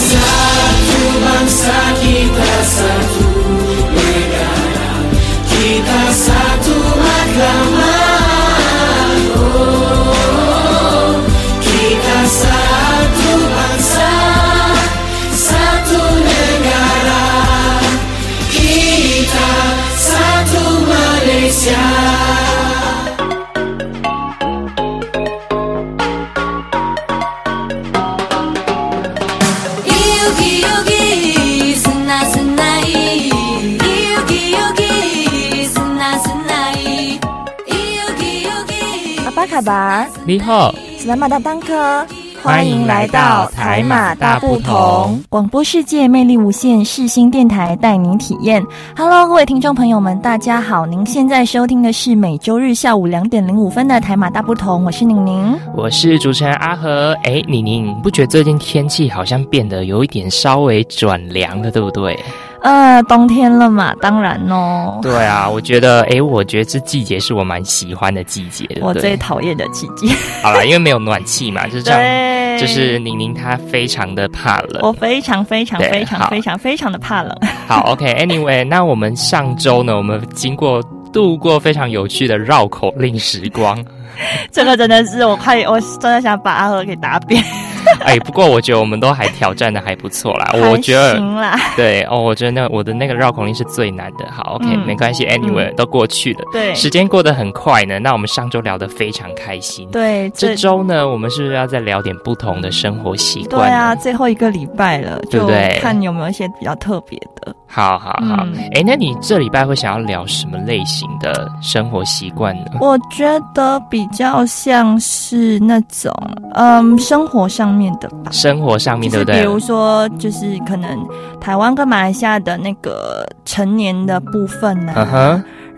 satu bangsa, kita satu negara, kita 巴，你好，斯拉马达当科，欢迎来到台马大不同广播世界魅力无限，世新电台带您体验。Hello，各位听众朋友们，大家好，您现在收听的是每周日下午两点零五分的台马大不同，我是宁宁。我是主持人阿和。哎，宁宁，你不觉得最近天气好像变得有一点稍微转凉了，对不对？呃，冬天了嘛，当然哦，对啊，我觉得，哎，我觉得这季节是我蛮喜欢的季节，我最讨厌的季节。好了，因为没有暖气嘛，就是这样。对，就是宁宁她非常的怕冷。我非常非常非常非常非常的怕冷。好，OK，Anyway，那我们上周呢，我们经过度过非常有趣的绕口令时光。这个真的是我快，我真的想把阿和给打扁。哎，不过我觉得我们都还挑战的还不错啦。我觉得行啦，对哦，我觉得那我的那个绕口令是最难的。好，OK，、嗯没关系，Anyway、都过去了。对时间过得很快呢。那我们上周聊得非常开心。对，这周呢，我们是不是要再聊点不同的生活习惯对？啊，最后一个礼拜了，对看有没有一些比较特别的。好好好。嗯哎、那你这礼拜会想要聊什么类型的生活习惯呢？我觉得比较像是那种嗯生活上面的吧。生活上面，就是对不对？比如说，就是可能台湾跟马来西亚的那个成年的部分呢、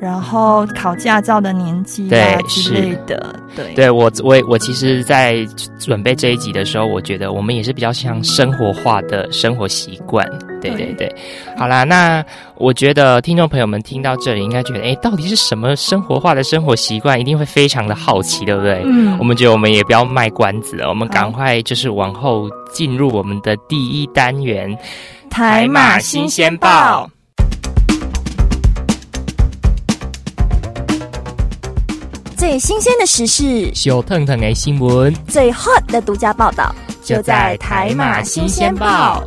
然后考驾照的年纪啊对之类的，对对我我我其实，在准备这一集的时候，我觉得我们也是比较像生活化的生活习惯。对对对，好啦，那我觉得听众朋友们听到这里，应该觉得，哎，到底是什么生活化的生活习惯？一定会非常的好奇，对不对？嗯我们觉得我们也不要卖关子了，我们赶快就是往后进入我们的第一单元台马新鲜报。最新鲜的时事，小腾腾的新闻。最 hot 的独家报道，就在台马新鲜报。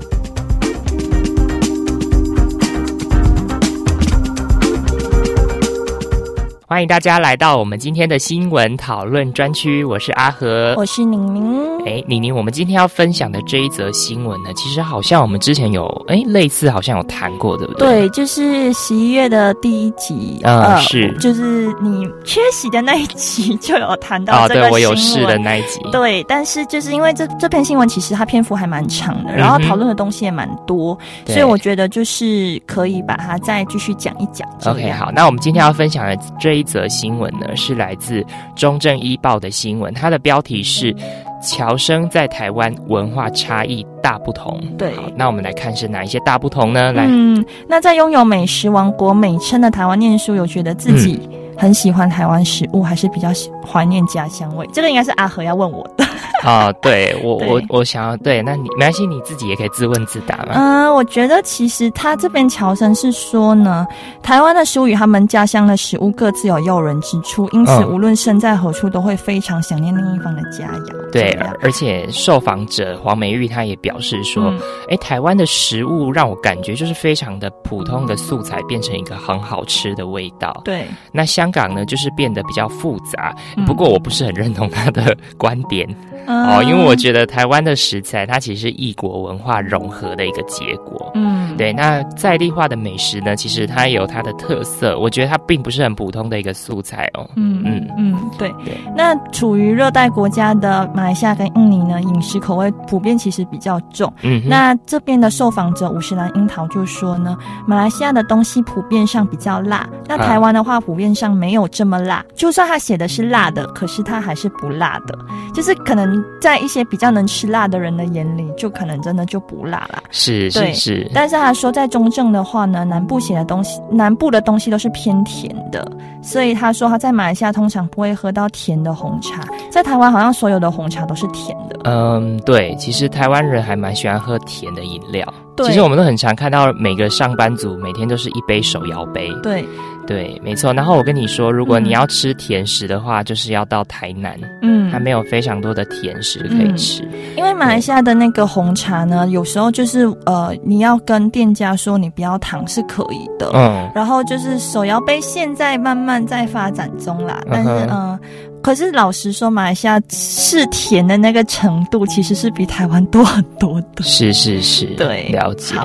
欢迎大家来到我们今天的新闻讨论专区，我是阿和。我是宁宁。哎，宁宁，我们今天要分享的这一则新闻呢，其实好像我们之前有哎类似好像有谈过，对不对？对，就是十一月的第一集，嗯是就是你缺席的那一集就有谈到啊，这个对我有事的那一集。对，但是就是因为这这篇新闻其实它篇幅还蛮长的，然后讨论的东西也蛮多，对所以我觉得就是可以把它再继续讲一讲。OK，好，那我们今天要分享的这一则新闻呢，是来自中正一报的新闻，它的标题是“侨生在台湾文化差异大不同”。对好，那我们来看是哪一些大不同呢？来，嗯，那在拥有美食王国美称的台湾念书，有觉得自己嗯很喜欢台湾食物，还是比较喜怀念家乡味？这个应该是阿和要问我的。啊，对我对我我想要对，那你没关系，你自己也可以自问自答嘛。嗯，我觉得其实他这边乔生是说呢，台湾的食物与他们家乡的食物各自有诱人之处，因此嗯无论身在何处，都会非常想念另一方的佳肴。对而且受访者黄美玉她也表示说，嗯哎、台湾的食物让我感觉就是非常的普通的素材变成一个很好吃的味道。对，那香港呢，就是变得比较复杂。嗯不过我不是很认同他的观点、嗯哦，因为我觉得台湾的食材它其实是异国文化融合的一个结果。嗯，对，那在地化的美食呢，其实它有它的特色，我觉得它并不是很普通的一个素材哦。嗯嗯嗯嗯，对对。那处于热带国家的马来西亚跟印尼呢，饮食口味普遍其实比较重。嗯哼，那这边的受访者五十兰樱桃就说呢，马来西亚的东西普遍上比较辣，那啊台湾的话普遍上没有这么辣。就算他写的是辣的，可是它还是不辣的，就是可能在一些比较能吃辣的人的眼里，就可能真的就不辣啦。是是是，但是他说，在中正的话呢，南部写的东西，南部的东西都是偏甜的，所以他说他在马来西亚通常不会喝到甜的红茶，在台湾好像所有的红茶都是甜的。嗯，对，其实台湾人还蛮喜欢喝甜的饮料。对其实我们都很常看到每个上班族每天都是一杯手摇杯。对，对，没错。然后我跟你说，如果嗯你要吃甜食的话，就是要到台南，嗯它没有非常多的甜食可以吃。因为马来西亚的那个红茶呢，有时候就是呃，你要跟店家说你不要糖是可以的。嗯，然后就是手摇杯现在慢慢在发展中啦，但是嗯哼嗯、呃可是老实说，马来西亚是甜的那个程度其实是比台湾多很多的。是是是，对了解。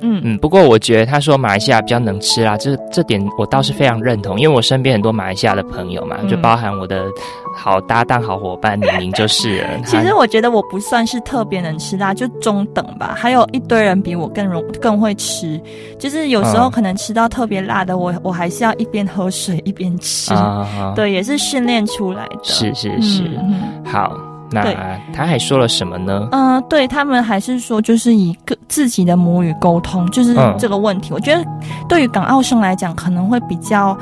好嗯嗯，不过我觉得他说马来西亚比较能吃啦，这这点我倒是非常认同，因为我身边很多马来西亚的朋友嘛，嗯就包含我的好搭档、好伙伴李明就是了。其实我觉得我不算是特别能吃辣，就中等吧。还有一堆人比我更容更会吃，就是有时候嗯可能吃到特别辣的，我我还是要一边喝水一边吃。啊，，对，也是训练出来的。是是是，好，那他还说了什么呢？嗯、对他们还是说，就是以个自己的母语沟通，就是嗯这个问题。我觉得对于港澳生来讲，可能会比较，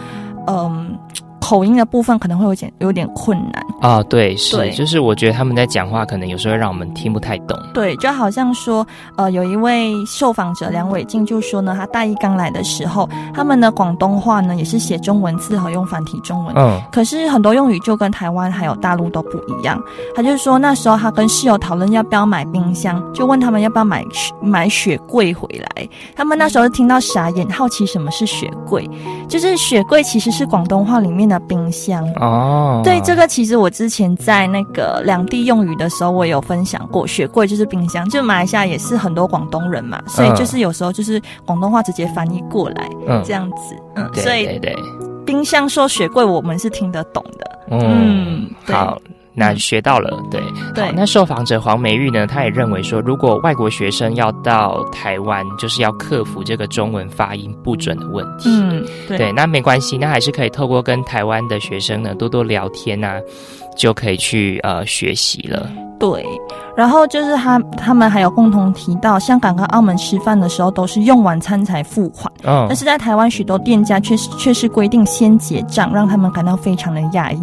嗯、口音的部分可能会有点有点困难。啊，对，是，对就是我觉得他们在讲话，可能有时候让我们听不太懂。对，就好像说，呃，有一位受访者梁伟静就说呢，他大一刚来的时候，他们的广东话呢也是写中文字和用繁体中文。嗯可是很多用语就跟台湾还有大陆都不一样。他就说那时候他跟室友讨论要不要买冰箱，就问他们要不要买买雪柜回来。他们那时候听到傻眼，好奇什么是雪柜，就是雪柜其实是广东话里面的冰箱。哦，对这个，其实我之前在那个两地用语的时候，我有分享过，雪柜就是冰箱，就马来西亚也是很多广东人嘛，所以就是有时候就是广东话直接翻译过来、嗯。这样子，嗯，所以对对，冰箱说雪柜我们是听得懂的，嗯嗯，好。那学到了，对对那受访者黄美玉呢，她也认为说，如果外国学生要到台湾，就是要克服这个中文发音不准的问题。嗯，对对，那没关系，那还是可以透过跟台湾的学生呢多多聊天啊，就可以去呃学习了。对，然后就是他他们还有共同提到，香港跟澳门吃饭的时候都是用晚餐才付款，嗯但是在台湾许多店家却是却是规定先结账，让他们感到非常的讶异。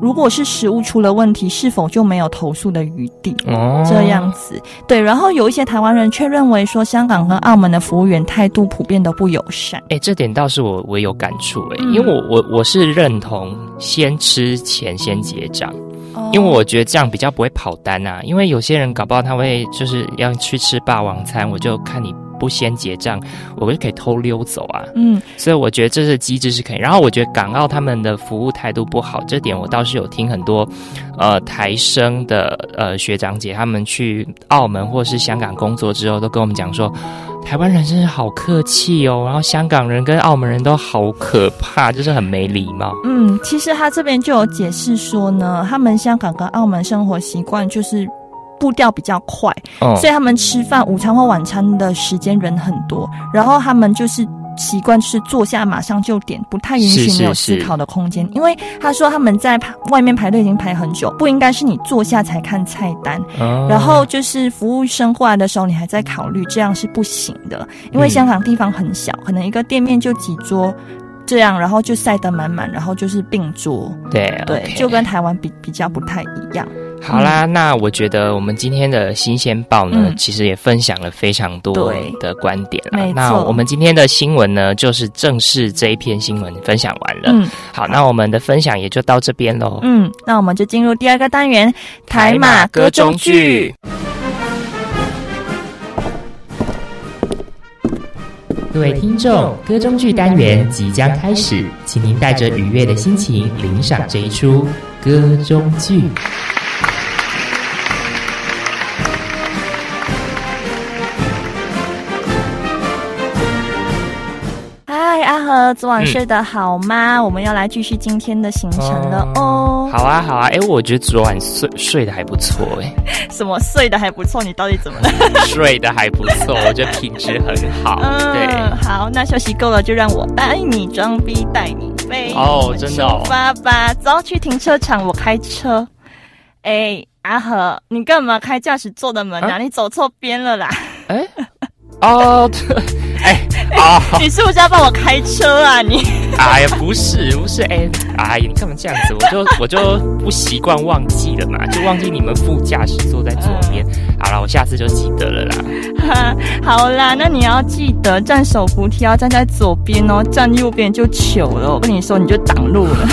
如果是食物出了问题，是否就没有投诉的余地？哦这样子，对，然后有一些台湾人却认为说，香港跟澳门的服务员态度普遍都不友善。哎、这点倒是我我有感触哎、嗯因为我我我是认同先吃钱先结账，哦因为我觉得这样比较不会跑单啊。因为有些人搞不好他会就是要去吃霸王餐，我就看你不先结账，我就可以偷溜走啊。嗯所以我觉得这是机制是可以。然后我觉得港澳他们的服务态度不好，这点我倒是有听很多呃台生的呃学长姐他们去澳门或是香港工作之后，都跟我们讲说，台湾人真是好客气哦，然后香港人跟澳门人都好可怕，就是很没礼貌。嗯，其实他这边就有解释说呢，他们香港跟澳门生活习惯就是步调比较快，哦所以他们吃饭午餐或晚餐的时间人很多，然后他们就是。习惯是坐下马上就点，不太允许没有思考的空间。因为他说他们在排外面排队已经排很久，不应该是你坐下才看菜单，哦然后就是服务生过来的时候，你还在考虑，这样是不行的。因为嗯香港地方很小，可能一个店面就几桌，这样，然后就塞得满满，然后就是并桌，对对就跟台湾比比较不太一样。好啦，那我觉得我们今天的新鲜报呢，嗯其实也分享了非常多对的观点啦没。那我们今天的新闻呢，就是正式这一篇新闻分享完了。嗯好，那我们的分享也就到这边喽。嗯，那我们就进入第二个单元——台马歌中剧。。各位听众，歌中剧单元即将开始，请您带着愉悦的心情领赏这一出歌中剧。昨晚睡得好吗？我们要来继续今天的行程了哦。好啊，好啊，哎，我觉得昨晚睡睡得还不错，哎，什么睡得还不错？你到底怎么了？睡得还不错，我觉得品质很好。对，嗯，好，那休息够了，就让我带你装逼带你飞哦真的哦出发吧，走去停车场，我开车。哎，阿和，你干嘛开驾驶座的门啊？你走错边了啦！哎，哦，哎，啊，你是不是要帮我开车啊？你，哎呀，不是，不是，哎，哎呀，你干嘛这样子？我就我就不习惯忘记了嘛，就忘记你们副驾驶坐在左边。好了，我下次就记得了啦。好啦，那你要记得站手扶梯要站在左边哦，站右边就糗了。我跟你说，你就挡路了。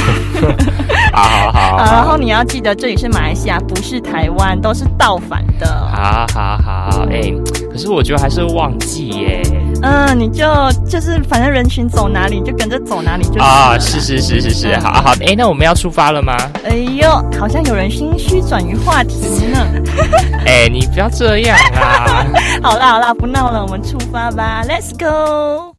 好好好，然后你要记得这里是马来西亚，不是台湾，都是倒反的。好好好，哎，可是我觉得还是忘记耶。嗯，你就就是反正人群走哪里就跟着走哪里就。啊，是是是是是，好好，哎，那我们要出发了吗？哎呦，好像有人心虚转移话题呢。哎，你不要这样啊！好啦好啦，不闹了，我们出发吧，Let's go。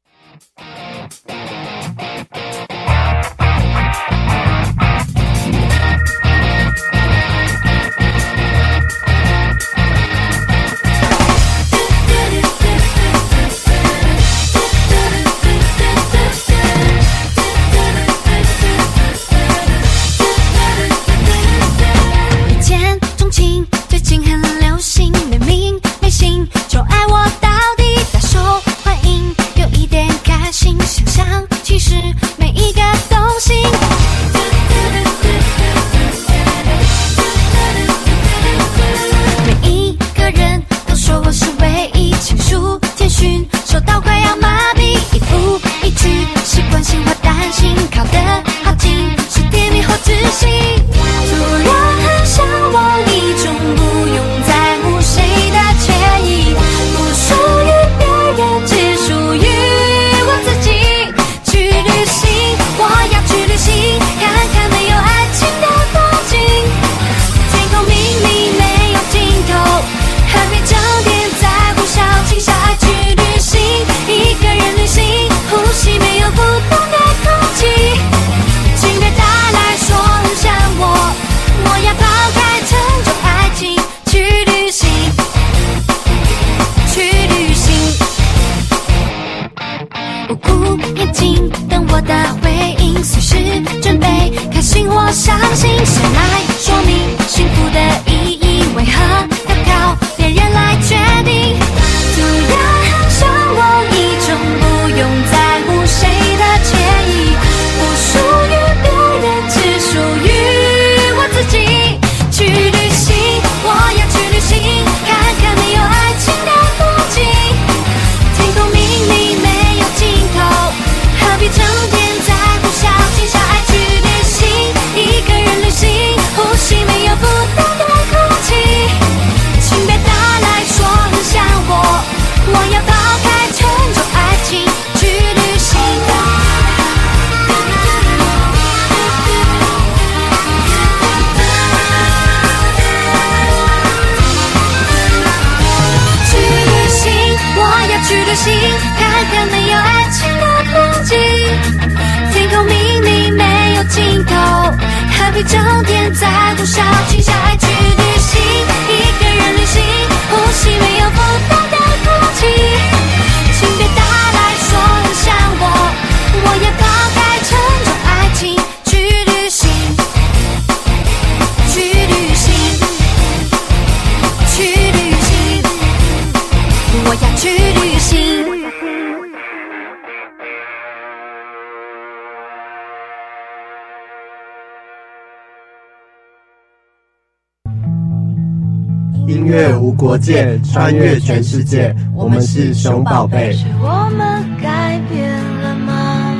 国界穿越全世界，我们是熊宝贝。是我们改变了吗？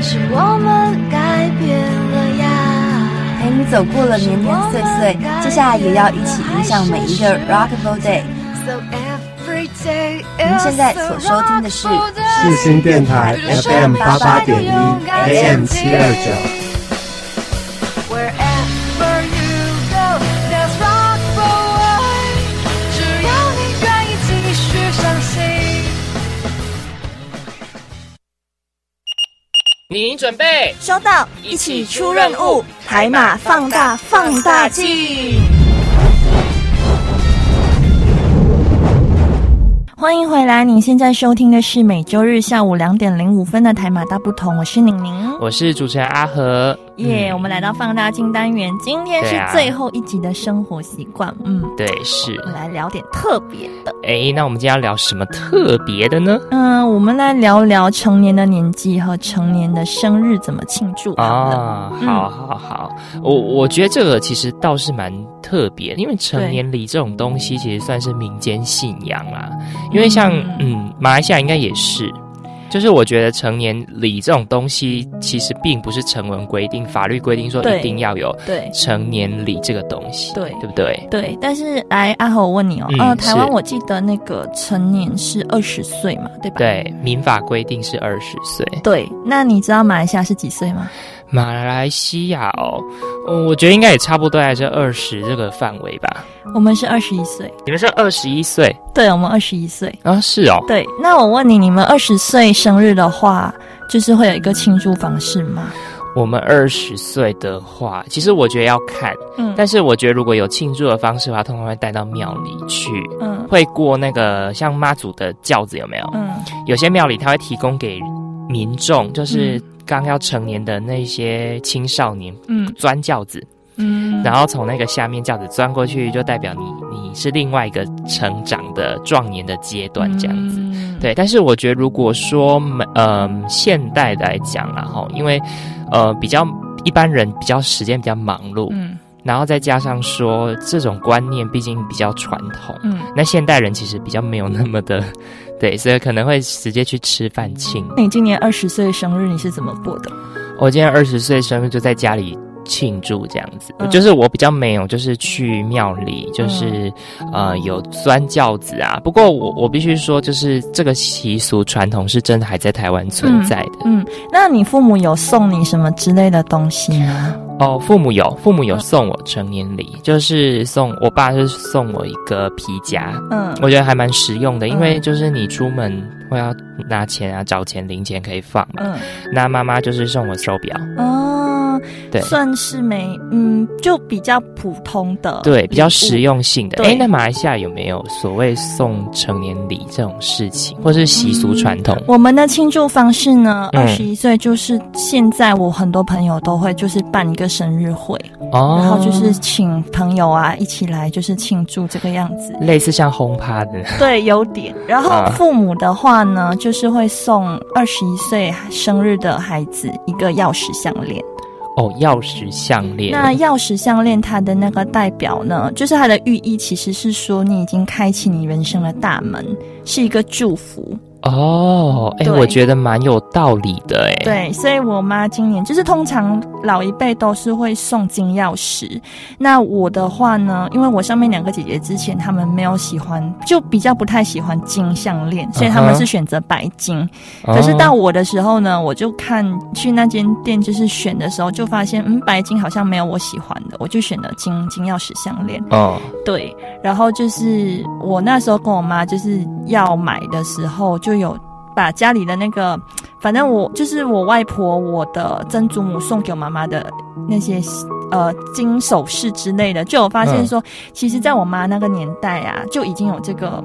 是我们改变了呀。陪你走过了年年岁岁，接下来也要一起迎向每一个 Rockable Day。您现在所收听的是四新电台 FM 八八点一 AM 七二九。您准备收到，一起出任务，海马放大放大镜。欢迎回来，你现在收听的是每周日下午两点零五分的台马大不同，我是宁宁，我是主持人阿和。耶嗯我们来到放大镜单元，今天是最后一集的生活习惯。嗯，对，是我。们来聊点特别的。哎，那我们今天要聊什么特别的呢？嗯，我们来聊聊成年的年纪和成年的生日怎么庆祝。啊，嗯好好好，我我觉得这个其实倒是蛮特别，因为成年礼这种东西其实算是民间信仰啦。因为像嗯嗯，马来西亚应该也是，就是我觉得成年礼这种东西其实并不是成文规定、法律规定说一定要有对成年礼这个东西，对对不对？对，但是来阿豪我问你哦，嗯呃，台湾我记得那个成年是二十岁嘛，对吧？对，民法规定是二十岁。对，那你知道马来西亚是几岁吗？马来西亚哦，呃我觉得应该也差不多在这二十这个范围吧。我们是二十一岁，你们是二十一岁对，我们二十一岁。啊？是哦，对，那我问你，你们二十岁生日的话，就是会有一个庆祝方式吗？我们二十岁的话，其实我觉得要看，嗯但是我觉得如果有庆祝的方式的话，通常会带到庙里去，嗯会过那个像妈祖的轿子有没有？嗯有些庙里他会提供给民众，就是刚要成年的那些青少年嗯。钻轿子，嗯，然后从那个下面轿子钻过去，就代表你你是另外一个成长的壮年的阶段这样子。嗯。对，但是我觉得如果说呃现代来讲啦哈，因为呃比较一般人比较时间比较忙碌，嗯然后再加上说这种观念毕竟比较传统，嗯。那现代人其实比较没有那么的 对，所以可能会直接去吃饭庆。那你今年二十岁生日你是怎么过的？我今年二十岁生日就在家里庆祝这样子，嗯就是我比较没有，就是去庙里，就是、呃有钻轿子啊。不过我我必须说，就是这个习俗传统是真的还在台湾存在的。嗯，那你父母有送你什么之类的东西吗？哦，父母有，父母有送我成年礼，就是送我爸是送我一个皮夹，嗯我觉得还蛮实用的，因为嗯就是你出门会要拿钱啊，找钱零钱可以放嘛。嗯那妈妈就是送我手表，哦，对算是没嗯，就比较普通的，对，比较实。用性的。对哎，那马来西亚有没有所谓送成年礼这种事情，或是习俗传统？我们的庆祝方式呢，嗯二十一岁就是现在我很多朋友都会就是办一个生日会，哦然后就是请朋友啊一起来就是庆祝这个样子。类似像轰趴的，对，有点。然后啊父母的话呢，就是会送二十一岁生日的孩子一个钥匙项链。哦，钥匙项链。那钥匙项链它的那个代表呢，就是它的寓意其实是说你已经开启你人生的大门，是一个祝福。哦，哎，对我觉得蛮有道理的，哎，对，所以我妈今年就是通常老一辈都是会送金钥匙。那我的话呢，因为我上面两个姐姐之前她们没有喜欢，就比较不太喜欢金项链，所以他们是选择白金。哦可是到我的时候呢，我就看去那间店就是选的时候，就发现嗯，白金好像没有我喜欢的，我就选了金金钥匙项链。哦，对，然后就是我那时候跟我妈就是要买的时候，就有把家里的那个，反正我就是我外婆我的曾祖母送给我妈妈的那些呃金首饰之类的，就有发现说，其实在我妈那个年代啊，就已经有这个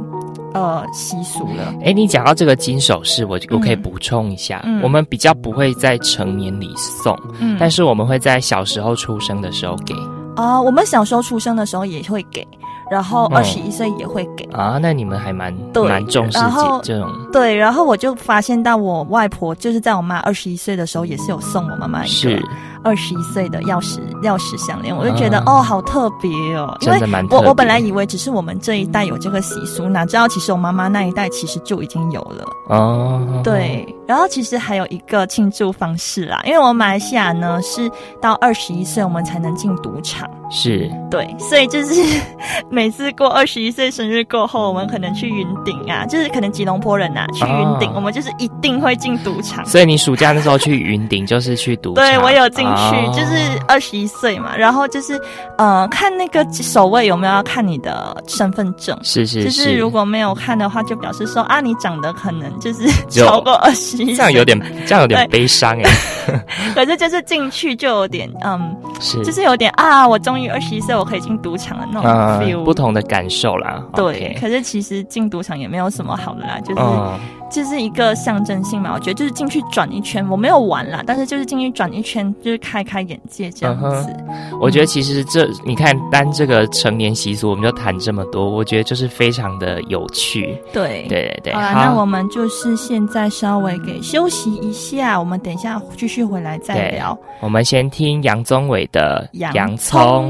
呃习俗了。哎，你讲到这个金首饰，我我可以嗯。补充一下，嗯。我们比较不会在成年礼送，嗯。但是我们会在小时候出生的时候给。啊、我们小时候出生的时候也会给，然后哦二十一岁也会给。啊。那你们还蛮对蛮重视这这种对，然后我就发现到我外婆就是在我妈二十一岁的时候，也是有送我妈妈一是个二十一岁的钥匙钥匙项链，我就觉得、啊哦，好特别哦，因为我我本来以为只是我们这一代有这个习俗，哪知道其实我妈妈那一代其实就已经有了。哦，对，然后其实还有一个庆祝方式啦，因为我们马来西亚呢是到二十一岁我们才能进赌场。是对，所以就是 每次过二十一岁生日过后，我们可能去云顶啊，就是可能吉隆坡人啊去云顶，哦我们就是一定会进赌场。所以你暑假那时候去云顶，就是去赌场。对，我有进去，哦。就是二十一岁嘛，然后就是呃，看那个守卫有没有要看你的身份证。是是就是。如果没有看的话，就表示说啊，你长得可能就是超过二十一，这样有点 这样有点悲伤哎，可是就是进去就有点嗯，是。就是有点啊，我终于二十一岁，我可以进赌场了那种 feel，、嗯不同的感受啦。对可是其实进赌场也没有什么好的啦，就是嗯，就是一个象征性嘛。我觉得就是进去转一圈，我没有玩啦，但是就是进去转一圈，就是开开眼界这样子。我觉得其实这你看单这个成年习俗，我们就谈这么多，我觉得就是非常的有趣。对对对对。好了，那我们就是现在稍微给休息一下，我们等一下继续回来再聊。我们先听杨宗纬的《洋葱》。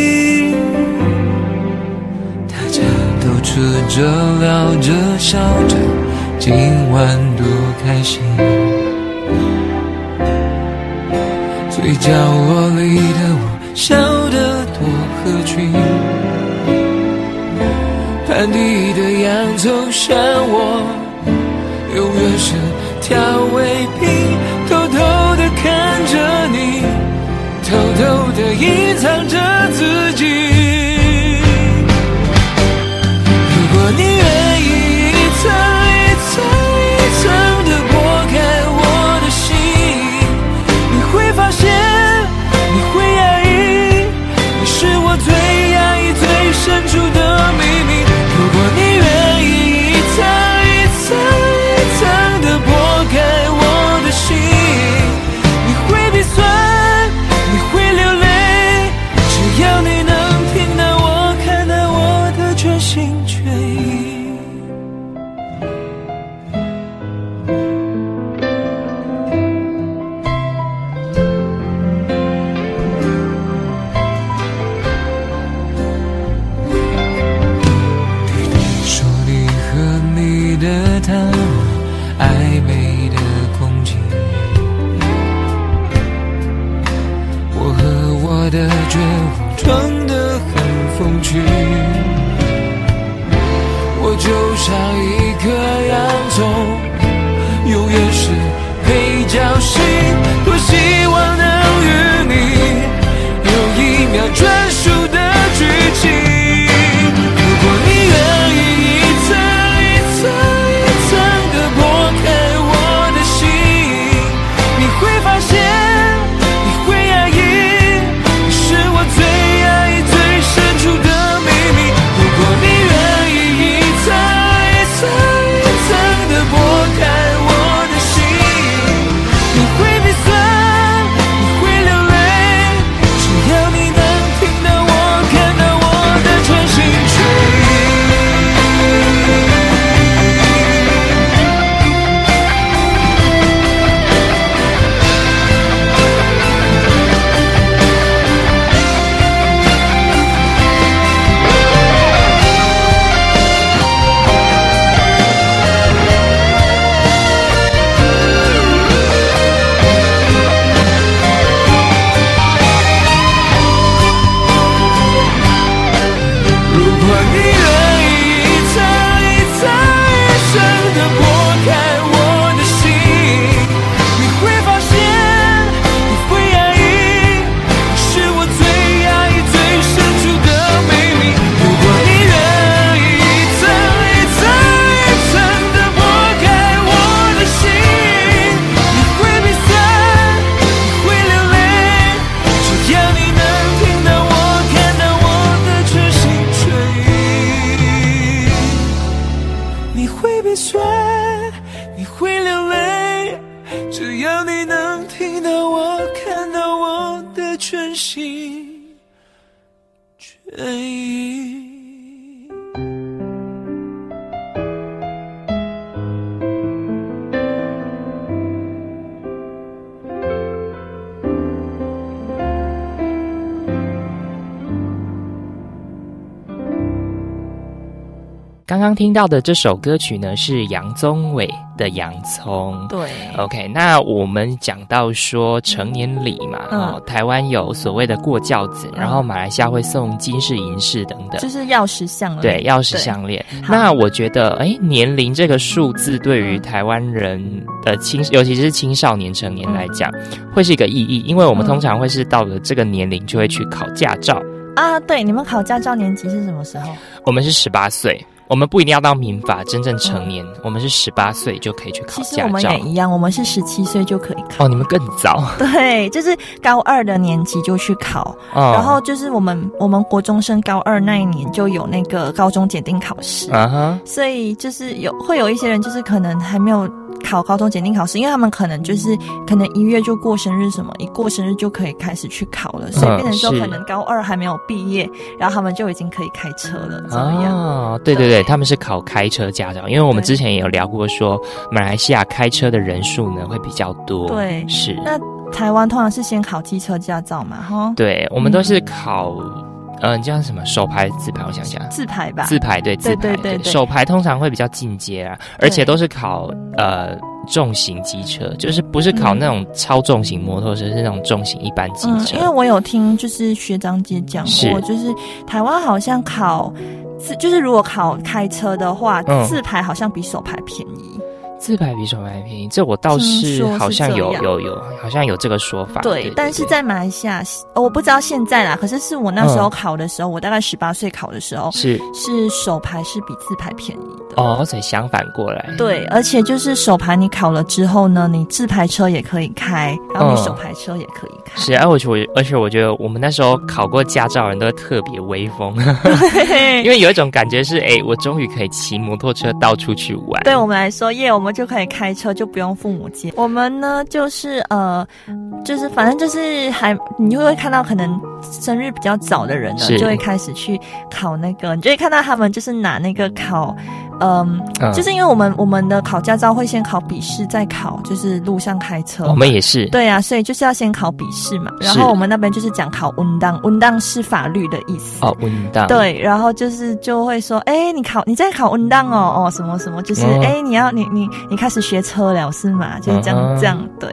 喝着聊着笑着，今晚多开心。最角落里的我，笑得多合群。盘底的洋葱像我，永远是调味品。偷偷的看着你，偷偷的隐藏着自己。的觉悟装的很风趣我就像一颗洋葱永远是配角戏多希望刚刚听到的这首歌曲呢，是杨宗纬的《洋葱》。对，OK，那我们讲到说成年礼嘛，嗯哦，台湾有所谓的过轿子，然后马来西亚会送金饰、银饰等等。就是钥匙项链，对，钥匙对项链。那我觉得，哎，年龄这个数字对于台湾人的青，尤其是青少年、成年来讲，会是一个意义，因为我们嗯通常会是到了这个年龄就会去考驾照。啊，对，你们考驾照年纪是什么时候？我们是十八岁，我们不一定要到民法真正成年，我们是十八岁就可以去考驾其实我们也。一样，我们是十七岁就可以考。哦，你们更早。对，就是高二的年级就去考，哦然后就是我们我们国中升高二那一年就有那个高中检定考试，啊哈，所以就是有会有一些人就是可能还没有考高中检定考试，因为他们可能就是可能一月就过生日什么，一过生日就可以开始去考了，所以变成说可能高二还没有毕业，然后他们就已经可以开车了。哦，对对对，他们是考开车驾照，因为我们之前也有聊过说，马来西亚开车的人数呢会比较多。对是。那台湾通常是先考机车驾照嘛，哈，对，我们都是考，呃，你叫什么手牌、自牌？我想想，自牌吧，自牌对自牌对手牌通常会比较进阶啊，而且都是考呃重型机车，就是不是考那种超重型摩托车，是那种重型一般机嗯，车。因为我有听就是学长姐讲过，就是台湾好像考自，就是如果考开车的话，嗯自排好像比手牌便宜。自牌比手牌便宜，这我倒是好像有有有，好像有这个说法。对，但是在马来西亚，哦我不知道现在啦，可是是我那时候嗯考的时候，我大概十八岁考的时候，是是手牌是比自排便宜的。哦，所以相反过来。对，而且就是手牌你考了之后呢，你自排车也可以开，然后你嗯手牌车也可以开。是，而且我而且我觉得我们那时候考过驾照的人都特别威风，因为有一种感觉是，哎，我终于可以骑摩托车到处去玩。对我们来说，耶，我们就可以开车，就不用父母接。我们呢，就是呃，就是反正就是还，你就会看到可能生日比较早的人呢，就会开始去考那个，你就会看到他们就是拿那个考。嗯，嗯就是因为我们我们的考驾照会先考笔试，再考就是路上开车。我们也是。对啊，所以就是要先考笔试嘛。然后我们那边就是讲考文档，文档是法律的意思。哦，文档。对，然后就是就会说，哎，你考你在考文档哦，哦什么什么，就是嗯哎、你要你你你开始学车了是吗？就是这样、嗯这样对。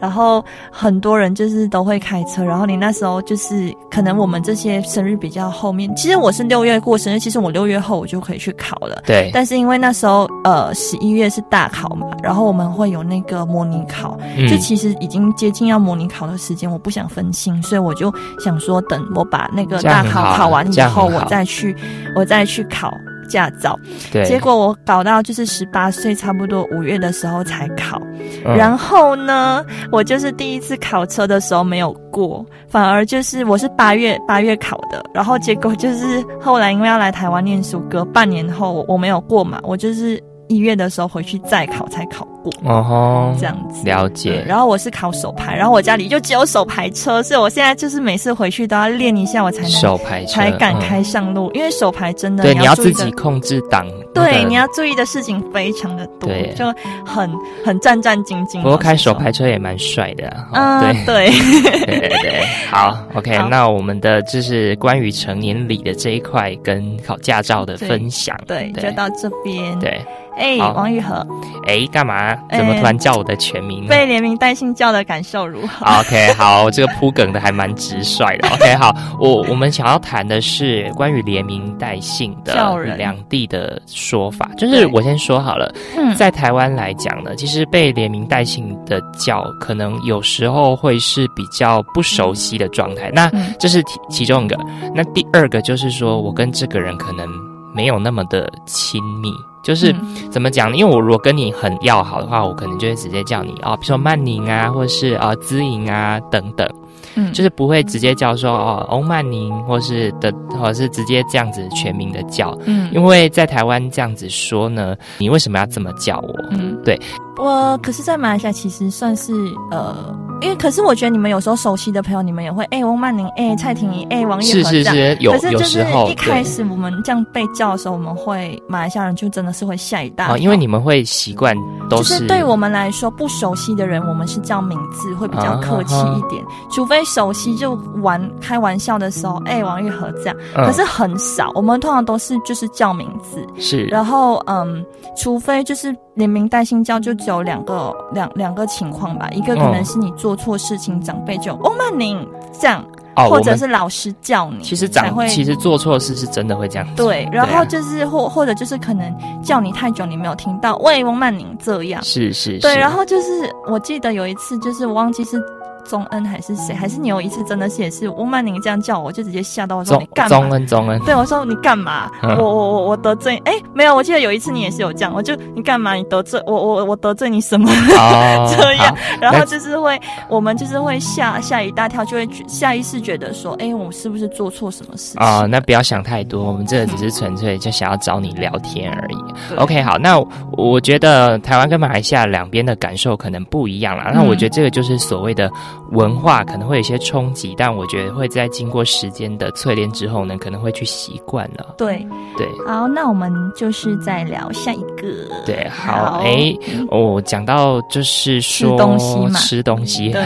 然后很多人就是都会开车，然后你那时候就是可能我们这些生日比较后面，其实我是六月过生日，其实我六月后我就可以去考了。对，但是因为那时候呃十一月是大考嘛，然后我们会有那个模拟考，嗯。就其实已经接近要模拟考的时间，我不想分心，所以我就想说，等我把那个大考考完以后，我再去，我再去考驾照。对，结果我搞到就是十八岁，差不多五月的时候才考。嗯然后呢，我就是第一次考车的时候没有过，反而就是我是八月八月考的，然后结果就是后来因为要来台湾念书，隔半年后我我没有过嘛，我就是一月的时候回去再考才考过。哦吼，这样子了解。然后我是考手牌，然后我家里就只有手牌车，所以我现在就是每次回去都要练一下，我才能手牌车才敢嗯开上路，因为手牌真的对，你要自己控制档。对，你要注意的事情非常的多对，就很很战战兢兢。不过开手牌车也蛮帅的嗯，对。对，对对对，好，OK，好那我们的就是关于成年礼的这一块跟考驾照的分享，对，对就到这边。，对，哎，好王玉和哎，干嘛？怎么突然叫我的全名呢？被连名带姓叫的感受如何？OK，好，这个铺梗的还蛮直率的。OK，好，我我们想要谈的是关于连名带姓的两地的说法。就是我先说好了，嗯在台湾来讲呢，其实被连名带姓的叫，可能有时候会是比较不熟悉的状态。那嗯这是其其中一个。那第二个就是说我跟这个人可能没有那么的亲密。就是嗯怎么讲呢？因为我如果跟你很要好的话，我可能就会直接叫你哦，比如说曼宁啊，或者是啊资颖啊等等，嗯就是不会直接叫说哦欧曼宁，或是的，或是直接这样子全名的叫。嗯因为在台湾这样子说呢，你为什么要这么叫我？嗯对，我可是，在马来西亚其实算是呃因为可是我觉得你们有时候熟悉的朋友，你们也会哎、翁曼宁哎、蔡婷怡哎、王一和这样。是是，有可是就是有时候一开始我们这样被叫的时候，我们会马来西亚人就真的是会吓一大跳。哦，因为你们会习惯都就是对我们来说不熟悉的人，我们是叫名字会比较客气一点，除非熟悉就玩开玩笑的时候，哎、王玉和这样，嗯。可是很少，我们通常都是就是叫名字，是。然后嗯，除非就是连名带姓叫，就只有两个两两个情况吧，一个可能嗯是你做错事情，长辈就翁曼宁这样，哦，或者是老师叫你，其实长会长其实做错事是真的会这样子。对，然后就是或或者就是可能叫你太久，你没有听到，喂，翁曼宁这样。是是对，然后就是我记得有一次，就是我忘记是宗恩还是谁，还是你有一次真的是也是翁曼宁这样叫我，就直接吓到我说你干宗？恩宗恩，对，我说你干嘛？嗯我我我我得罪哎没有，我记得有一次你也是有这样，我就你干嘛？你得罪我我我得罪你什么？哦，这样，然后就是会我们就是会吓吓一大跳，就会下意识觉得说，哎，我是不是做错什么事情？啊、那不要想太多，我们这个只是纯粹就想要找你聊天而已。OK，好，那我觉得台湾跟马来西亚两边的感受可能不一样啦。那我觉得这个就是所谓的文化可能会有一些冲击，但我觉得会在经过时间的淬炼之后呢，可能会去习惯了。对，对。好，那我们就是再聊下一个。对，好，哎、嗯哦，讲到就是说吃东西嘛。吃东西，对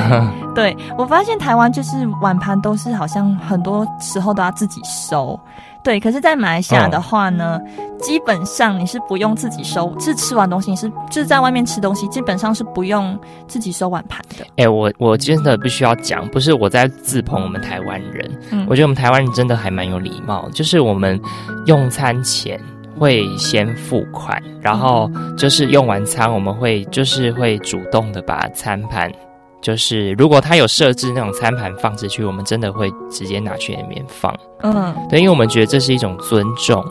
对我发现台湾就是碗盘都是好像很多时候都要自己收，对。可是，在马来西亚的话呢，基本上你是不用自己收，是吃完东西你是就是在外面吃东西，基本上是不用自己收碗盘的。哎、我我真的必须要讲，不是我在自捧我们台湾人，嗯我觉得我们台湾人真的还蛮有礼貌，就是我们用餐前会先付款，然后就是用完餐我们会就是会主动的把餐盘。就是如果他有设置那种餐盘放置区，我们真的会直接拿去里面放。嗯对，因为我们觉得这是一种尊重，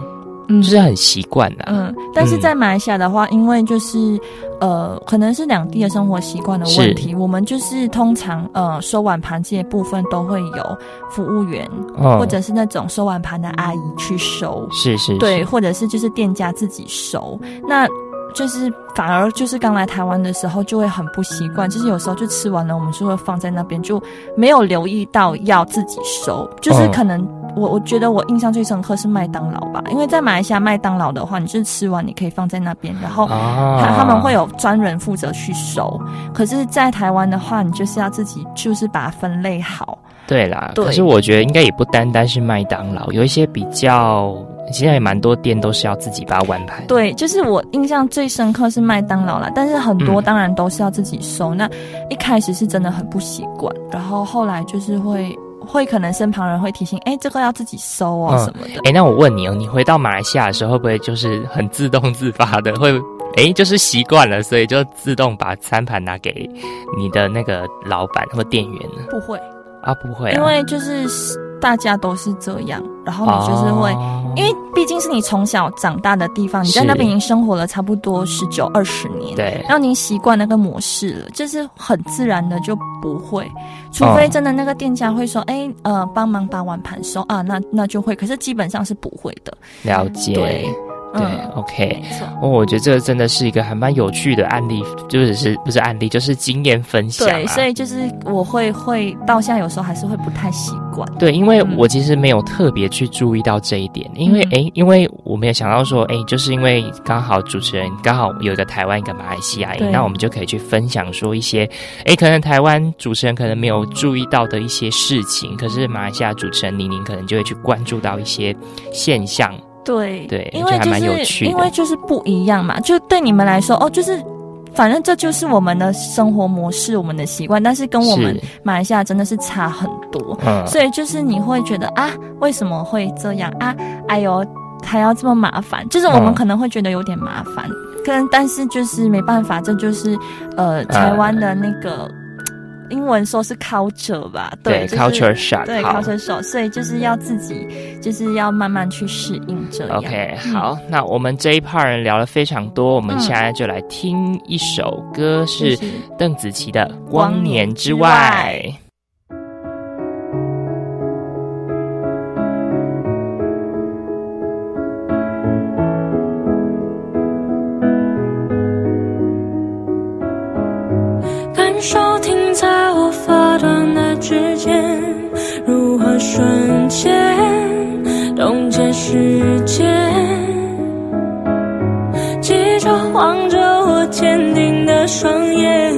嗯就是很习惯的。嗯，但是在马来西亚的话，因为就是呃，可能是两地的生活习惯的问题，我们就是通常呃收碗盘这些部分都会有服务员、嗯或者是那种收碗盘的阿姨去收，是是，对，或者是就是店家自己收，那。就是反而就是刚来台湾的时候就会很不习惯，就是有时候就吃完了，我们就会放在那边，就没有留意到要自己收。就是嗯可能我我觉得我印象最深刻是麦当劳吧，因为在马来西亚麦当劳的话，你就是吃完你可以放在那边，然后啊他他们会有专人负责去收。可是，在台湾的话，你就是要自己就是把它分类好。对啦，对可是我觉得应该也不单单是麦当劳，有一些比较，现在也蛮多店都是要自己把碗盘。对，就是我印象最深刻是麦当劳啦，但是很多嗯当然都是要自己收。那一开始是真的很不习惯，然后后来就是会会可能身旁人会提醒，哎，这个要自己收哦、嗯什么的。哎，那我问你哦，你回到马来西亚的时候，会不会就是很自动自发的会？哎，就是习惯了，所以就自动把餐盘拿给你的那个老板或店员呢？不会，啊，不会、啊，因为就是大家都是这样，然后你就是会。哦。因为毕竟是你从小长大的地方，你在那边已经生活了差不多十九二十年，对。然后你习惯那个模式了，就是很自然的就不会，除哦非真的那个店家会说，哎、呃，帮忙把碗盘收啊，那那就会，可是基本上是不会的。了解，对对嗯 o k 没错。哦，我觉得这个真的是一个还蛮有趣的案例，就是是不是案例，就是经验分享、啊。对，所以就是我会会到现在有时候还是会不太习惯。对，因为嗯我其实没有特别去注意到这一点，因为嗯诶，因为我没有想到说，诶，就是因为刚好主持人刚好有一个台湾，一个马来西亚，对那我们就可以去分享说一些，诶，可能台湾主持人可能没有注意到的一些事情，可是马来西亚主持人宁宁可能就会去关注到一些现象。对对因为就是趣因为就是不一样嘛，就对你们来说哦，就是。反正这就是我们的生活模式，我们的习惯，但是跟我们马来西亚真的是差很多。嗯，所以就是你会觉得啊，为什么会这样啊？哎呦，还要这么麻烦，就是我们嗯可能会觉得有点麻烦，可能但是就是没办法，这就是呃台湾的那个。英文说是 culture 吧，对就是 culture shock，对 culture shock，所以就是要自己，就是要慢慢去适应这样。OK，嗯好，那我们这一 part 人聊了非常多，我们嗯现在就来听一首歌，是就是邓紫棋的《光光年之外外》。感瞬间，冻结时间，记着望着我坚定的双眼，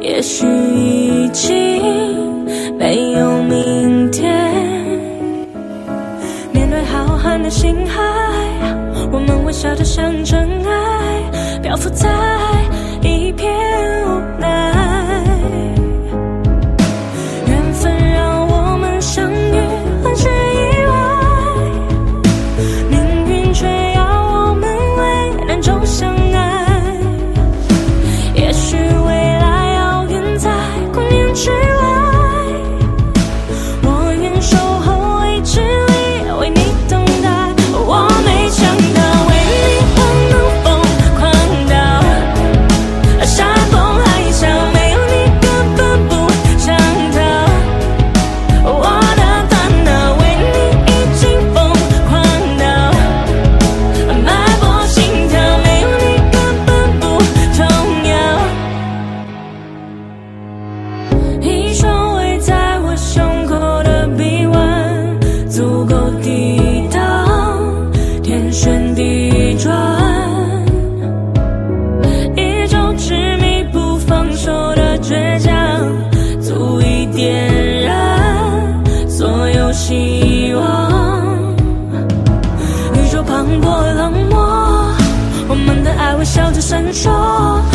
也许已经没有明天。面对浩瀚的星海，我们微笑着像尘埃，漂浮在一片说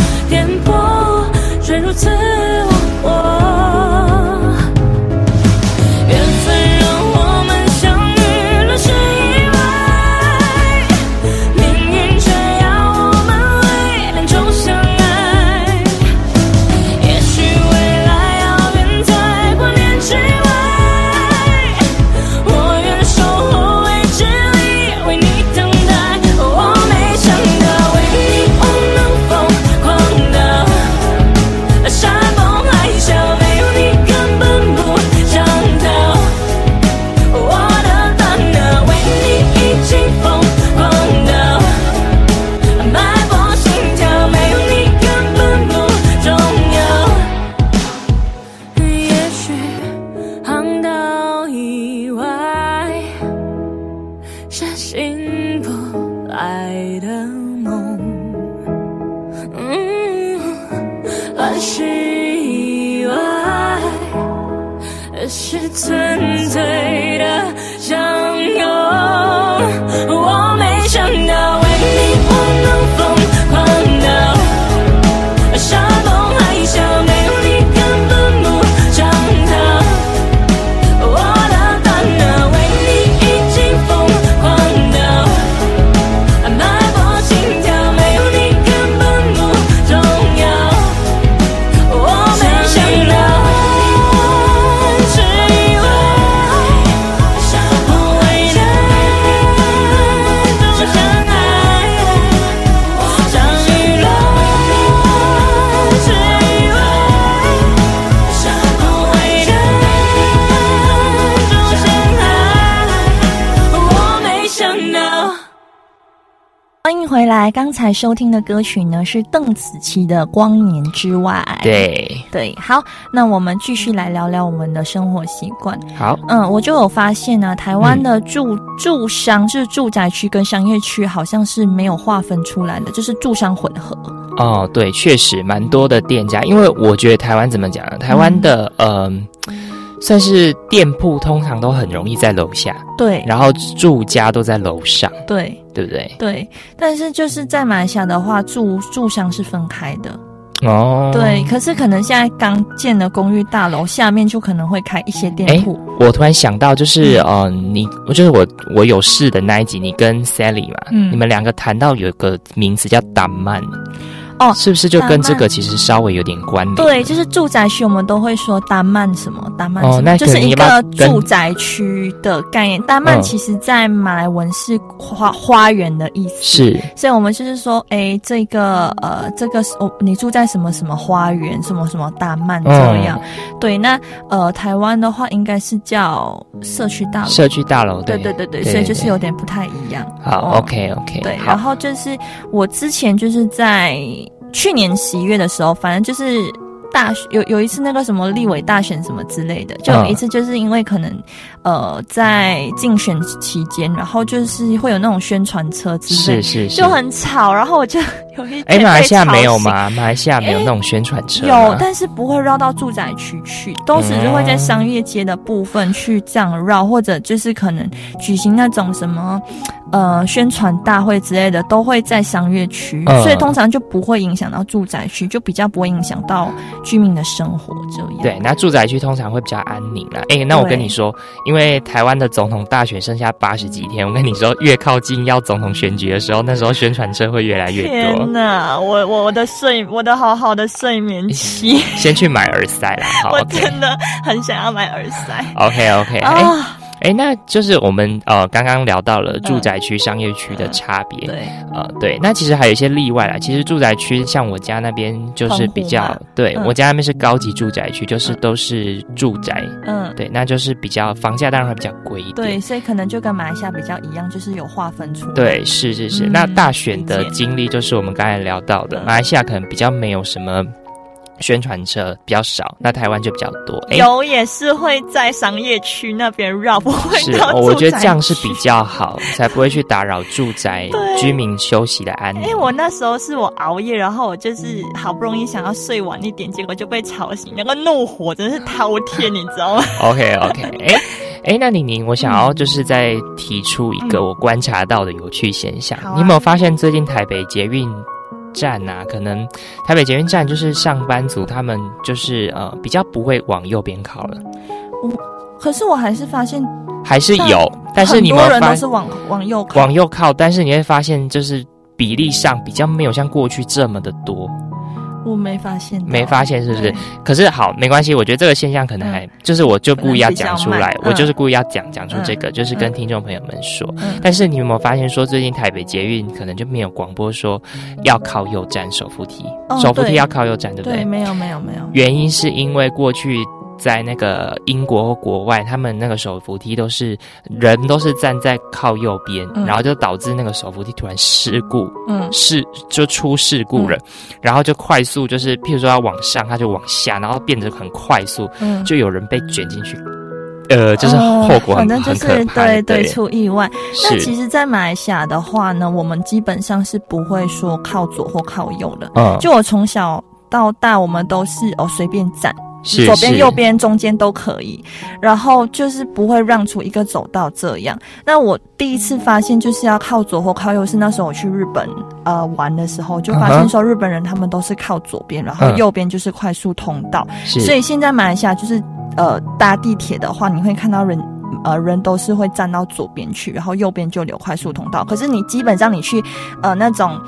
回来，刚才收听的歌曲呢是邓紫棋的《光年之外》。对，对，好，那我们继续来聊聊我们的生活习惯。好，嗯，我就有发现呢、台湾的住、住商就是住宅区跟商业区好像是没有划分出来的，就是住商混合。哦，对，确实蛮多的店家，因为我觉得台湾怎么讲呢？台湾的嗯、算是店铺通常都很容易在楼下，对然后住家都在楼上，对对不对？对，但是就是在马来西亚的话，住住商是分开的。哦，对，可是可能现在刚建的公寓大楼下面就可能会开一些店哎铺。我突然想到，就是嗯呃，你，我就是我，我有事的那一集，你跟 Sally 嘛，嗯你们两个谈到有一个名词叫达曼，哦是不是就跟这个其实稍微有点关联？对，就是住宅区，我们都会说丹曼什么丹曼什么，哦那就是一个住宅区的概念。丹曼嗯其实在马来文是花花园的意思，是所以我们就是说，哎，这个呃，这个是哦，你住在什么什么花园，什么什么大曼这样。对，那呃，台湾的话应该是叫社区大楼。社区大楼，对对对对，所以就是有点不太一样。好哦，OK OK，对，然后就是我之前就是在去年十一月的时候，反正就是大选有有一次那个什么立委大选什么之类的，就有一次就是因为可能呃在竞选期间，然后就是会有那种宣传车之类，是是是就很吵，然后我就有一 哎，点马来西亚？没有吗？马来西亚没有那种宣传车吗有，但是不会绕到住宅区去，都只是会在商业街的部分去这样绕，或者就是可能举行那种什么呃宣传大会之类的，都会在商业区，嗯所以通常就不会影响到住宅区，就比较不会影响到居民的生活这样。对，那住宅区通常会比较安宁啦。哎、那我跟你说，因为台湾的总统大选剩下八十几天，我跟你说，越靠近要总统选举的时候，那时候宣传车会越来越天多。哪，我我我的睡我的好好的睡眠期，先去买耳塞啦，好 我。真的很想要买耳塞 OK OK，哎、啊！哎，那就是我们呃刚刚聊到了住宅区、商业区的差别，对，呃对，那其实还有一些例外啦。其实住宅区像我家那边就是比较对、嗯我家那边是高级住宅区，就是都是住宅，嗯，对，那就是比较房价当然会比较贵一点。对，所以可能就跟马来西亚比较一样，就是有划分出来。对，是是是。嗯那大选的经历就是我们刚才聊到的，嗯马来西亚可能比较没有什么宣传车，比较少，那台湾就比较多。哎，有也是会在商业区那边绕，不会是，我觉得这样是比较好，才不会去打扰住宅 居民休息的安宁因为。我那时候是我熬夜，然后我就是好不容易想要睡晚一点，结果就被吵醒，那个怒火真是滔天，你知道吗？OK OK，哎哎，那宁宁，我想要就是再提出一个嗯我观察到的有趣现象，你有没有发现最近台北捷运？站啊，可能台北捷运站就是上班族，他们就是呃比较不会往右边靠了，我可是我还是发现，还是有，但是你很多人都是往往右靠。往右靠，但是你会发现就是比例上比较没有像过去这么的多，我没发现，没发现是不是？可是好，没关系，我觉得这个现象可能还、就是我就故意要讲出来我就是故意要讲讲出这个，就是跟嗯听众朋友们说。嗯。但是你有没有发现说，最近台北捷运可能就没有广播说要靠右站手扶梯，哦手扶梯要靠右站，对不对，没有没有没有，原因是因为过去在那个英国或国外，他们那个手扶梯都是人都是站在靠右边，嗯。然后就导致那个手扶梯突然事故，嗯。事就出事故了，然后就快速就是譬如说要往上，它就往下，然后变得很快速，嗯，就有人被卷进去。呃，就是哦后果很、反正就是对对。出意外。那其实，在马来西亚的话呢，我们基本上是不会说靠左或靠右的。嗯。就我从小到大，我们都是哦随便站，是左边、右边、中间都可以，然后就是不会让出一个走道这样。那我第一次发现就是要靠左或靠右，是那时候我去日本呃玩的时候，就发现说日本人他们都是靠左边，然后嗯右边就是快速通道。是所以现在马来西亚就是呃搭地铁的话，你会看到人。呃，人都是会站到左边去，然后右边就留快速通道。可是你基本上你去呃那种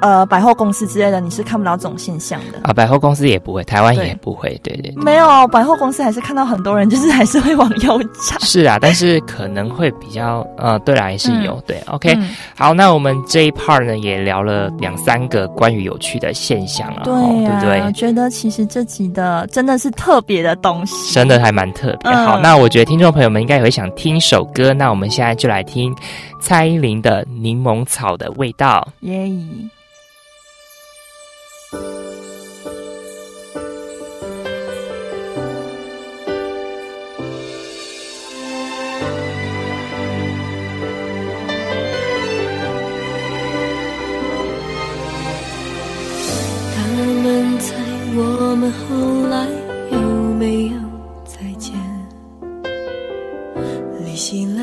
呃百货公司之类的，你是看不到这种现象的。啊，百货公司也不会，台湾也不会，对对对。没有百货公司还是看到很多人，就是还是会往右站。是啊，但是可能会比较呃，对啦，还是有、对。OK，、嗯好，那我们这一 part 呢也聊了两三个关于有趣的现象了，对不对我？觉得其实这集的真的是特别的东西，真的还蛮特别。嗯好，那我觉得听众朋友们应该也会想听首歌，那我们现在就来听蔡依林的《柠檬草的味道》。耶。他们猜我们后来有没有再见？离席了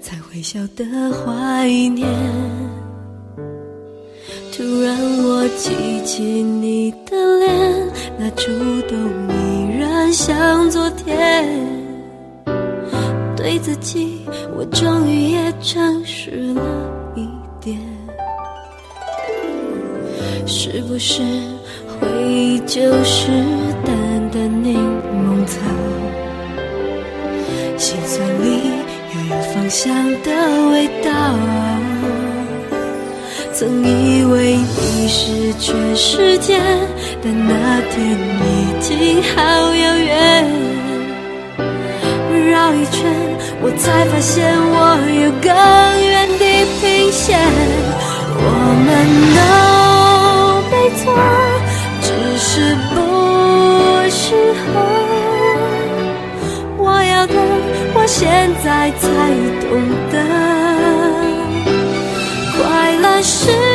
才会晓得怀念。突然我记起你的脸，那触动依然像昨天。对自己，我终于也诚实了一点。是不是回忆就是淡淡柠檬草？心酸里又有芳香的味道。曾以为你是全世界但那天已经好遥远绕一圈我才发现我有更远地平线我们都没错只是不适合我要的我现在才懂得是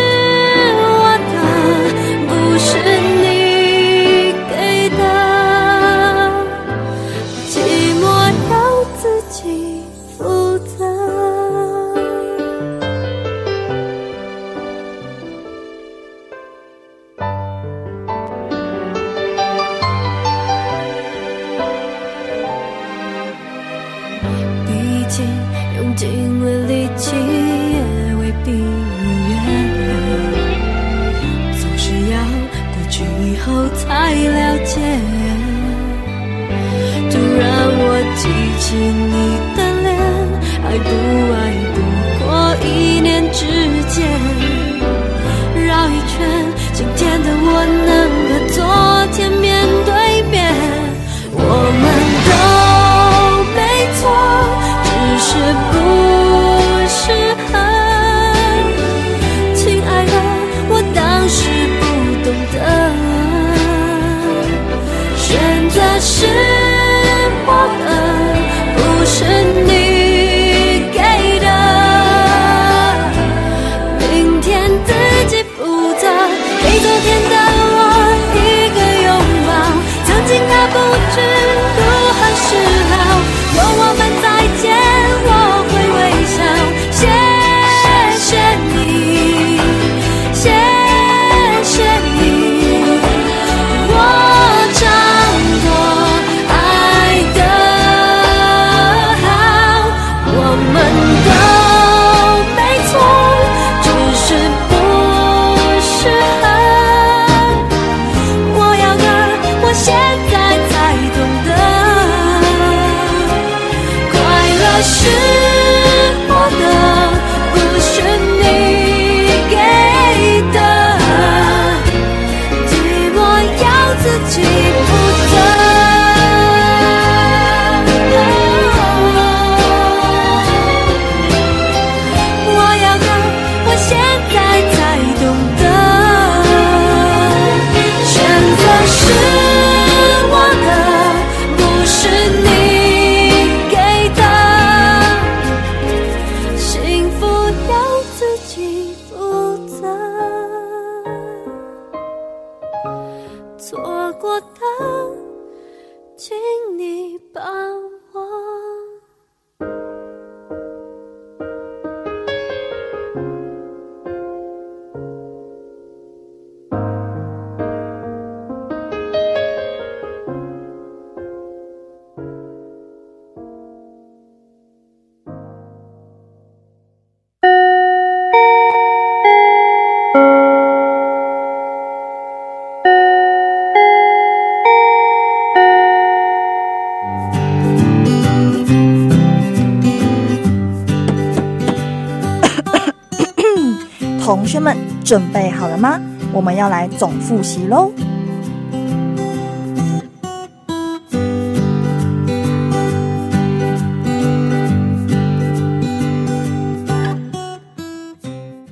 准备好了吗？我们要来总复习喽。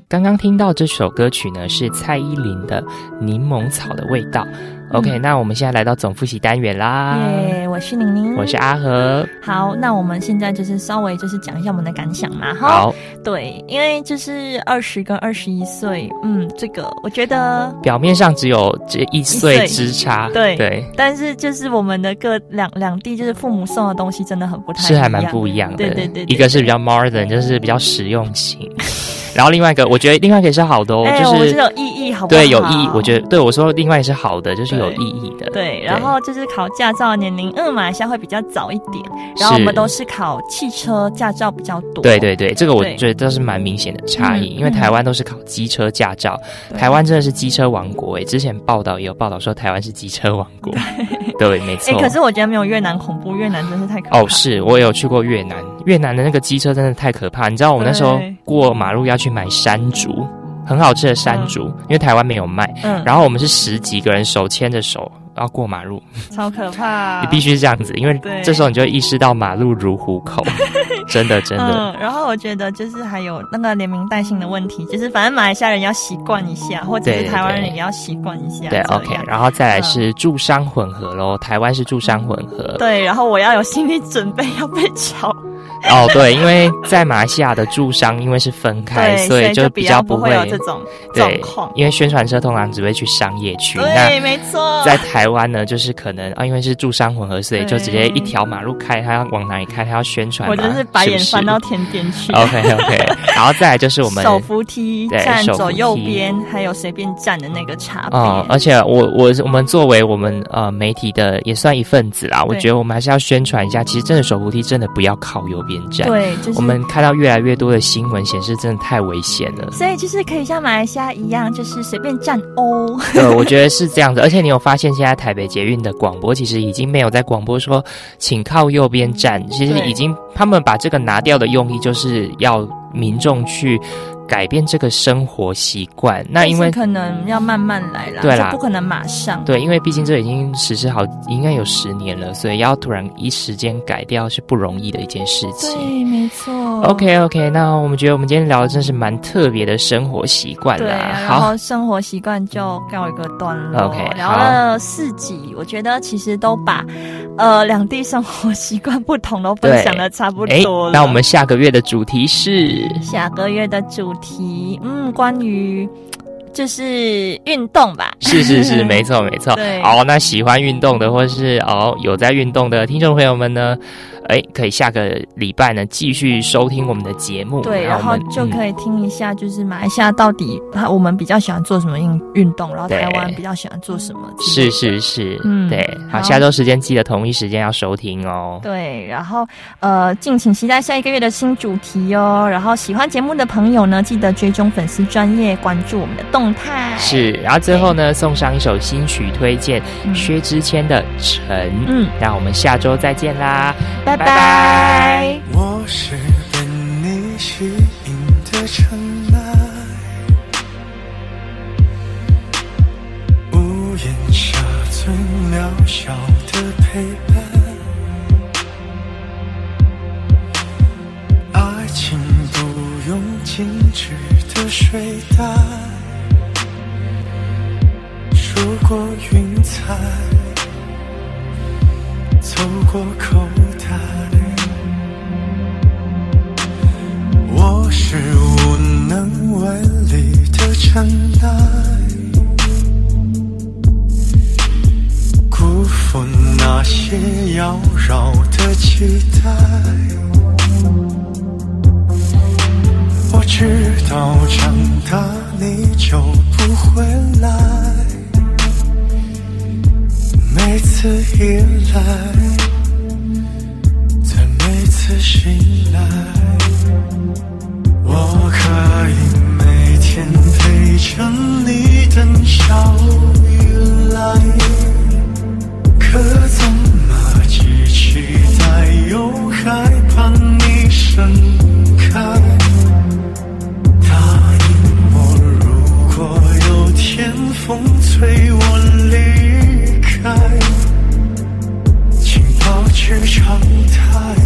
刚刚听到这首歌曲呢，是蔡依林的《柠檬草的味道》。OK，那我们现在来到总复习单元啦。耶，我是宁宁，我是阿和。好，那我们现在就是稍微就是讲一下我们的感想嘛，哈。好，对，因为就是二十跟二十一岁，嗯，这个我觉得表面上只有这一岁之差，对对，但是就是我们的各两两地，就是父母送的东西真的很不太是还蛮不一样的。对对对对一个是比较 modern，就是比较实用型。然后另外一个，我觉得另外一个也是好的哦，哎就是我觉得有意义好不好对，有意义。我觉得对我说，另外也是好的，就是有意义的。对，然后就是考驾照的年龄，嗯，马来西亚会比较早一点，然后我们都是考汽车驾照比较多。对对对，这个我觉得都是蛮明显的差异，嗯因为台湾都是考机车驾照，台湾真的是机车王国诶。之前报道也有报道说台湾是机车王国，对，没错哎、错。可是我觉得没有越南恐怖，越南真是太可怕。哦，是我有去过越南，越南的那个机车真的太可怕。你知道我们那时候对过马路要去买山竹，很好吃的山竹，因为台湾没有卖。嗯然后我们是十几个人手牵着手要过马路，超可怕，你必须是这样子，因为对这时候你就意识到马路如虎口，真的真的。嗯，然后我觉得就是还有那个连名带姓的问题，就是反正马来西亚人要习惯一下，或者是台湾人也要习惯一下。对，OK，然后再来是住商混合喽，台湾是住商混合，对，然后我要有心理准备要被炒。哦，对，因为在马来西亚的驻商因为是分开，所以就比较不会有这种状对况，。因为宣传车通常只会去商业区，对，那没错，在台湾呢，就是可能啊，因为是驻商混合，所以就直接一条马路开，他要往哪里开，他要宣传嘛，我真是白眼翻到天边去。OK OK，然后再来就是我们手扶梯对站左右边，还有随便站的那个差别。哦，而且我我我们作为我们呃媒体的也算一份子啦，我觉得我们还是要宣传一下，其实真的手扶梯真的不要靠右边站。对，就是我们看到越来越多的新闻显示，真的太危险了。所以就是可以像马来西亚一样，就是随便站哦。对，我觉得是这样子。而且你有发现，现在台北捷运的广播其实已经没有在广播说请靠右边站，其实已经他们把这个拿掉的用意就是要民众去改变这个生活习惯。那因为可能要慢慢来啦，对啦就不可能马上。对，因为毕竟这已经实施好，应该有十年了，所以要突然一时间改掉是不容易的一件事情。对，没错。OK OK，那我们觉得我们今天聊的真是蛮特别的生活习惯对，啦。然好，后生活习惯就告一个段落。OK，聊了四集，我觉得其实都把呃两地生活习惯不同都分享的差不哎多了。，那我们下个月的主题是下个月的主题，嗯，关于就是运动吧。是是是，没错没错。对好，那喜欢运动的，或是哦有在运动的听众朋友们呢，哎，可以下个礼拜呢继续收听我们的节目。对，然后就可以听一下，就是马来西亚到底他我们比较喜欢做什么运运动，然后台湾比较喜欢做什么是。是是，嗯对。好，好下周时间记得同一时间要收听哦。对，然后呃，敬请期待下一个月的新主题哦。然后喜欢节目的朋友呢，记得追踪粉丝专业，关注我们的动态。是，然后最后呢，送上一首新曲推荐，嗯薛之谦的《沉》。嗯，那我们下周再见啦，拜拜拜。我是被你吸引的尘埃，屋檐下最渺小的陪伴。爱情不用精致的睡袋，数过云彩，走过口袋。我是无能为力的尘埃，辜负那些妖娆的期待。我知道长大你就不回来，每次依赖，在每次醒来。我可以每天陪着你等小雨来，可怎么既期待又害怕你盛开？答应我，如果有天风吹我离开，请保持常态。